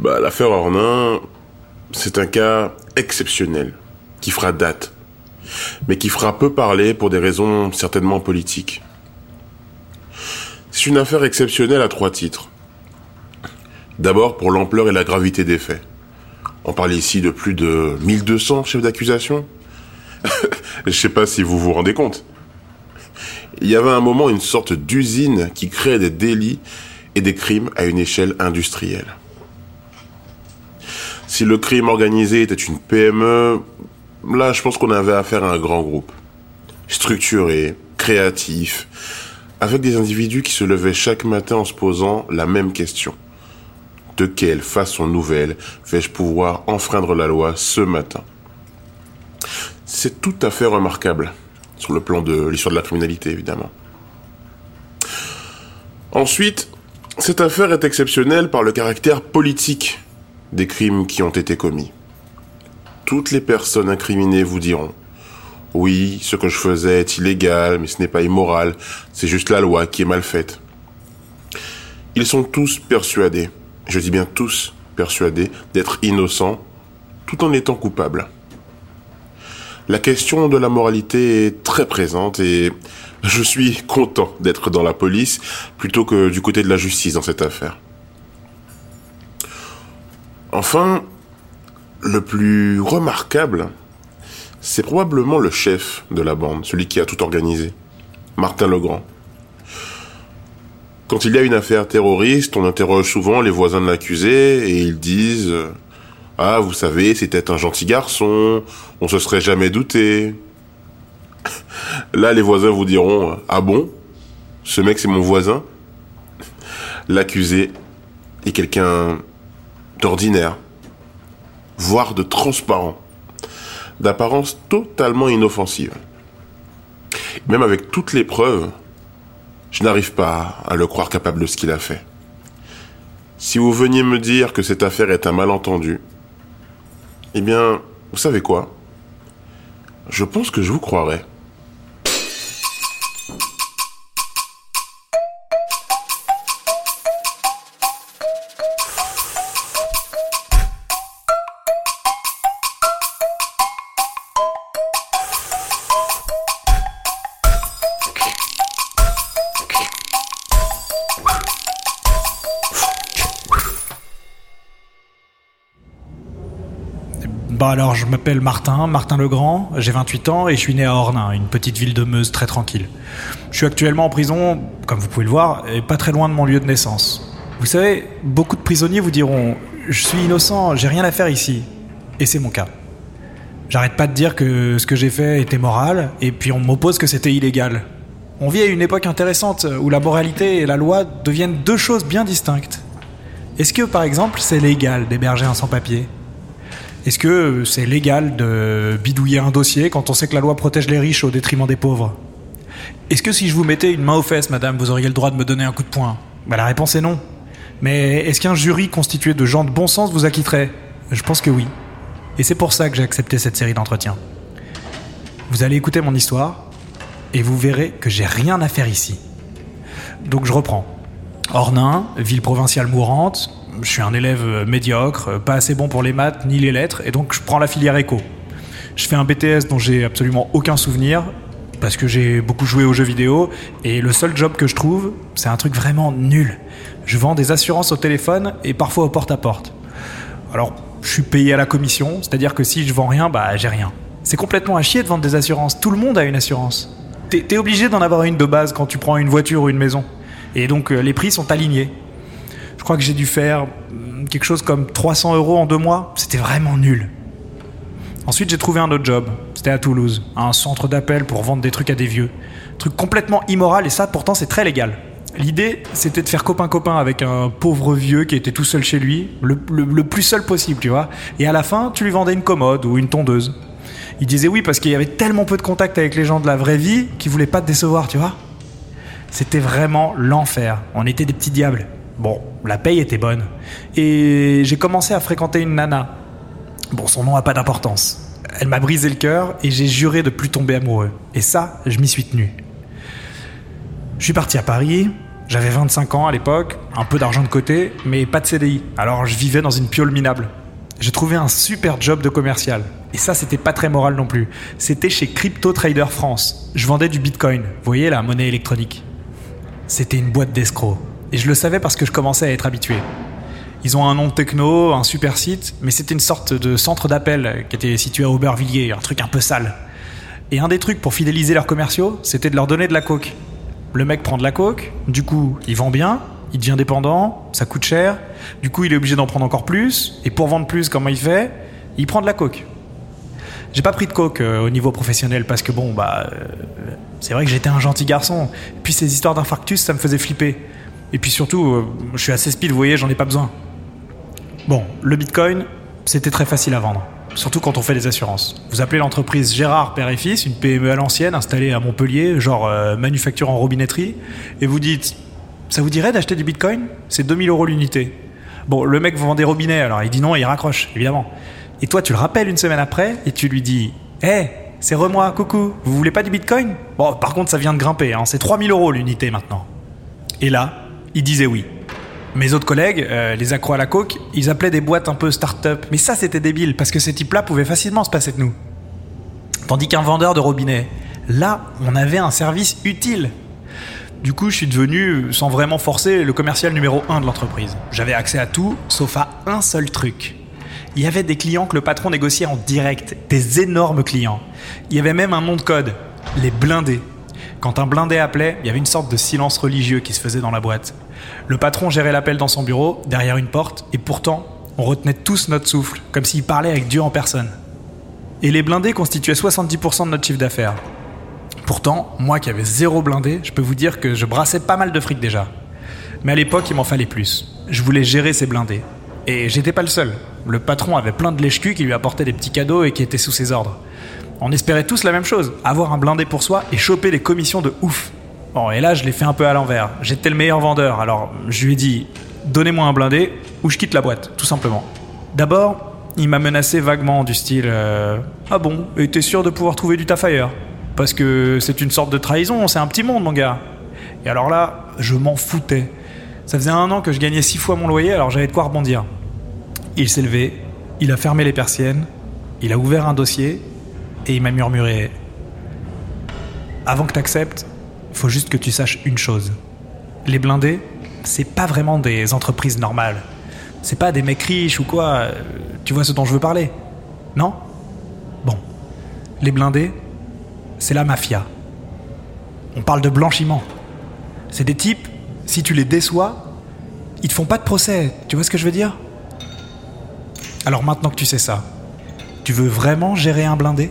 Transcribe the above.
Bah, l'affaire Ornin, c'est un cas exceptionnel, qui fera date, mais qui fera peu parler pour des raisons certainement politiques. C'est une affaire exceptionnelle à trois titres. D'abord pour l'ampleur et la gravité des faits. On parle ici de plus de 1200 chefs d'accusation. Je sais pas si vous vous rendez compte. Il y avait un moment une sorte d'usine qui créait des délits et des crimes à une échelle industrielle. Si le crime organisé était une PME, là je pense qu'on avait affaire à un grand groupe. Structuré, créatif, avec des individus qui se levaient chaque matin en se posant la même question. De quelle façon nouvelle vais-je pouvoir enfreindre la loi ce matin? C'est tout à fait remarquable, sur le plan de l'histoire de la criminalité évidemment. Ensuite, cette affaire est exceptionnelle par le caractère politique des crimes qui ont été commis. Toutes les personnes incriminées vous diront oui, ce que je faisais est illégal, mais ce n'est pas immoral, c'est juste la loi qui est mal faite. Ils sont tous persuadés, je dis bien tous persuadés, d'être innocents, tout en étant coupables. La question de la moralité est très présente et je suis content d'être dans la police plutôt que du côté de la justice dans cette affaire. Enfin, le plus remarquable, c'est probablement le chef de la bande, celui qui a tout organisé, Martin Legrand. Quand il y a une affaire terroriste, on interroge souvent les voisins de l'accusé et ils disent Ah, vous savez, c'était un gentil garçon, on se serait jamais douté. Là, les voisins vous diront Ah bon? Ce mec, c'est mon voisin? L'accusé est quelqu'un d'ordinaire, voire de transparent d'apparence totalement inoffensive. Même avec toutes les preuves, je n'arrive pas à le croire capable de ce qu'il a fait. Si vous veniez me dire que cette affaire est un malentendu, eh bien, vous savez quoi? Je pense que je vous croirais. Bah alors, je m'appelle Martin, Martin Legrand, j'ai 28 ans et je suis né à Ornain, une petite ville de Meuse très tranquille. Je suis actuellement en prison, comme vous pouvez le voir, et pas très loin de mon lieu de naissance. Vous savez, beaucoup de prisonniers vous diront Je suis innocent, j'ai rien à faire ici. Et c'est mon cas. J'arrête pas de dire que ce que j'ai fait était moral, et puis on m'oppose que c'était illégal. On vit à une époque intéressante où la moralité et la loi deviennent deux choses bien distinctes. Est-ce que, par exemple, c'est légal d'héberger un sans-papier est-ce que c'est légal de bidouiller un dossier quand on sait que la loi protège les riches au détriment des pauvres? Est-ce que si je vous mettais une main aux fesses, madame, vous auriez le droit de me donner un coup de poing? Bah, La réponse est non. Mais est-ce qu'un jury constitué de gens de bon sens vous acquitterait? Je pense que oui. Et c'est pour ça que j'ai accepté cette série d'entretiens. Vous allez écouter mon histoire et vous verrez que j'ai rien à faire ici. Donc je reprends. Ornain, ville provinciale mourante, je suis un élève euh, médiocre, euh, pas assez bon pour les maths ni les lettres, et donc je prends la filière éco. Je fais un BTS dont j'ai absolument aucun souvenir, parce que j'ai beaucoup joué aux jeux vidéo, et le seul job que je trouve, c'est un truc vraiment nul. Je vends des assurances au téléphone et parfois au porte-à-porte. Alors, je suis payé à la commission, c'est-à-dire que si je vends rien, bah j'ai rien. C'est complètement à chier de vendre des assurances, tout le monde a une assurance. T'es es obligé d'en avoir une de base quand tu prends une voiture ou une maison. Et donc euh, les prix sont alignés. Je crois que j'ai dû faire hum, quelque chose comme 300 euros en deux mois. C'était vraiment nul. Ensuite, j'ai trouvé un autre job. C'était à Toulouse, un centre d'appel pour vendre des trucs à des vieux. truc complètement immoral et ça, pourtant, c'est très légal. L'idée, c'était de faire copain-copain avec un pauvre vieux qui était tout seul chez lui, le, le, plus seul possible, tu vois. Et à la fin, tu lui vendais une commode ou une tondeuse. Il disait oui parce qu'il y avait tellement peu de contact avec les gens de la vraie vie qu'il voulait pas te décevoir, tu vois. C'était vraiment l'enfer. On était des petits diables. Bon, la paye était bonne. Et j'ai commencé à fréquenter une nana. Bon, son nom n'a pas d'importance. Elle m'a brisé le cœur et j'ai juré de plus tomber amoureux. Et ça, je m'y suis tenu. Je suis parti à Paris, J'avais 25 ans à l'époque, un peu d'argent de côté, mais pas de CDI. Alors je vivais dans une piole minable. J'ai trouvé un super job de commercial. Et ça, c'était pas très moral non plus. C'était chez Crypto Trader France. Je vendais du bitcoin. Vous voyez, la monnaie électronique. C'était une boîte d'escrocs. Et je le savais parce que je commençais à être habitué. Ils ont un nom de techno, un super site, mais c'était une sorte de centre d'appel qui était situé à Aubervilliers, un truc un peu sale. Et un des trucs pour fidéliser leurs commerciaux, c'était de leur donner de la coke. Le mec prend de la coke, du coup, il vend bien, il devient dépendant, ça coûte cher, du coup, il est obligé d'en prendre encore plus, et pour vendre plus, comment il fait? Il prend de la coke. J'ai pas pris de coke euh, au niveau professionnel parce que bon, bah, euh, c'est vrai que j'étais un gentil garçon. Puis ces histoires d'infarctus, ça me faisait flipper. Et puis surtout, euh, je suis assez speed, vous voyez, j'en ai pas besoin. Bon, le bitcoin, c'était très facile à vendre. Surtout quand on fait des assurances. Vous appelez l'entreprise Gérard Père et Fils, une PME à l'ancienne installée à Montpellier, genre manufacture en robinetterie, et vous dites Ça vous dirait d'acheter du bitcoin? C'est 2000 euros l'unité. Bon, le mec vous vend des robinets, alors il dit non, il raccroche, évidemment. Et toi, tu le rappelles une semaine après et tu lui dis Hé, c'est remoi, coucou, vous voulez pas du bitcoin? Bon, par contre, ça vient de grimper, hein, c'est 3000 euros l'unité maintenant. Et là, il disait oui. Mes autres collègues, euh, les accros à la coke, ils appelaient des boîtes un peu start-up. Mais ça, c'était débile, parce que ces types-là pouvaient facilement se passer de nous. Tandis qu'un vendeur de robinet, là, on avait un service utile. Du coup, je suis devenu, sans vraiment forcer, le commercial numéro 1 de l'entreprise. J'avais accès à tout, sauf à un seul truc. Il y avait des clients que le patron négociait en direct, des énormes clients. Il y avait même un nom de code, les blindés. Quand un blindé appelait, il y avait une sorte de silence religieux qui se faisait dans la boîte. Le patron gérait l'appel dans son bureau, derrière une porte, et pourtant, on retenait tous notre souffle, comme s'il parlait avec Dieu en personne. Et les blindés constituaient 70% de notre chiffre d'affaires. Pourtant, moi qui avais zéro blindé, je peux vous dire que je brassais pas mal de fric déjà. Mais à l'époque, il m'en fallait plus. Je voulais gérer ces blindés. Et j'étais pas le seul. Le patron avait plein de lèche qui lui apportaient des petits cadeaux et qui étaient sous ses ordres. On espérait tous la même chose, avoir un blindé pour soi et choper des commissions de ouf. Bon, et là, je l'ai fait un peu à l'envers. J'étais le meilleur vendeur, alors je lui ai dit Donnez-moi un blindé ou je quitte la boîte, tout simplement. D'abord, il m'a menacé vaguement, du style euh, Ah bon, et t'es sûr de pouvoir trouver du taf ailleurs? Parce que c'est une sorte de trahison, c'est un petit monde, mon gars. Et alors là, je m'en foutais. Ça faisait un an que je gagnais six fois mon loyer, alors j'avais de quoi rebondir. Il s'est levé, il a fermé les persiennes, il a ouvert un dossier et il m'a murmuré Avant que t'acceptes, faut juste que tu saches une chose. Les blindés, c'est pas vraiment des entreprises normales. C'est pas des mecs riches ou quoi. Tu vois ce dont je veux parler? Non? Bon. Les blindés, c'est la mafia. On parle de blanchiment. C'est des types, si tu les déçois, ils te font pas de procès. Tu vois ce que je veux dire? Alors maintenant que tu sais ça, tu veux vraiment gérer un blindé?